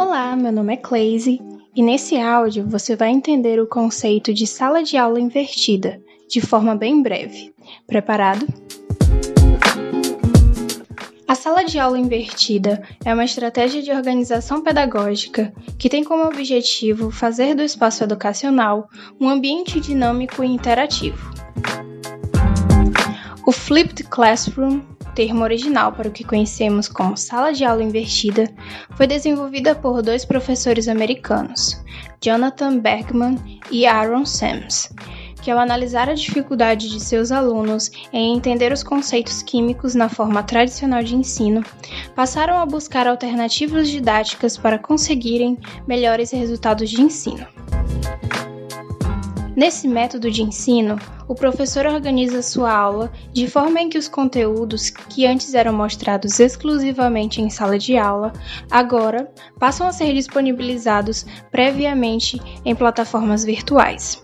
Olá, meu nome é Cleise e nesse áudio você vai entender o conceito de sala de aula invertida de forma bem breve. Preparado? A sala de aula invertida é uma estratégia de organização pedagógica que tem como objetivo fazer do espaço educacional um ambiente dinâmico e interativo. O Flipped Classroom termo original para o que conhecemos como sala de aula invertida, foi desenvolvida por dois professores americanos, Jonathan Bergman e Aaron Sams, que ao analisar a dificuldade de seus alunos em entender os conceitos químicos na forma tradicional de ensino, passaram a buscar alternativas didáticas para conseguirem melhores resultados de ensino. Nesse método de ensino, o professor organiza sua aula de forma em que os conteúdos que antes eram mostrados exclusivamente em sala de aula, agora passam a ser disponibilizados previamente em plataformas virtuais.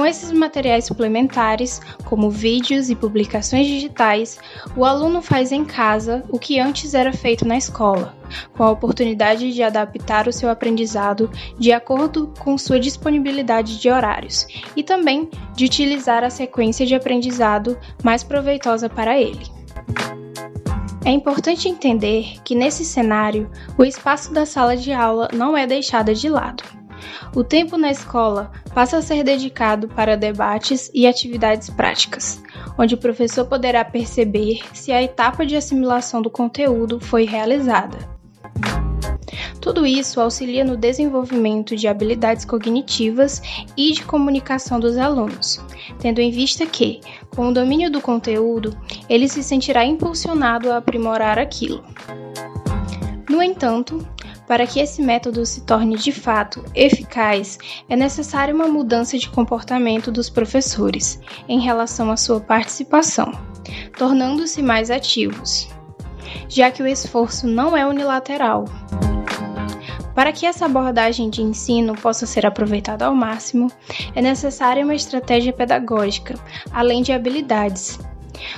Com esses materiais suplementares, como vídeos e publicações digitais, o aluno faz em casa o que antes era feito na escola, com a oportunidade de adaptar o seu aprendizado de acordo com sua disponibilidade de horários e também de utilizar a sequência de aprendizado mais proveitosa para ele. É importante entender que nesse cenário, o espaço da sala de aula não é deixado de lado. O tempo na escola passa a ser dedicado para debates e atividades práticas, onde o professor poderá perceber se a etapa de assimilação do conteúdo foi realizada. Tudo isso auxilia no desenvolvimento de habilidades cognitivas e de comunicação dos alunos, tendo em vista que, com o domínio do conteúdo, ele se sentirá impulsionado a aprimorar aquilo. No entanto, para que esse método se torne de fato eficaz, é necessária uma mudança de comportamento dos professores em relação à sua participação, tornando-se mais ativos, já que o esforço não é unilateral. Para que essa abordagem de ensino possa ser aproveitada ao máximo, é necessária uma estratégia pedagógica, além de habilidades,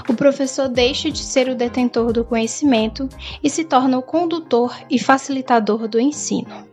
o professor deixa de ser o detentor do conhecimento e se torna o condutor e facilitador do ensino.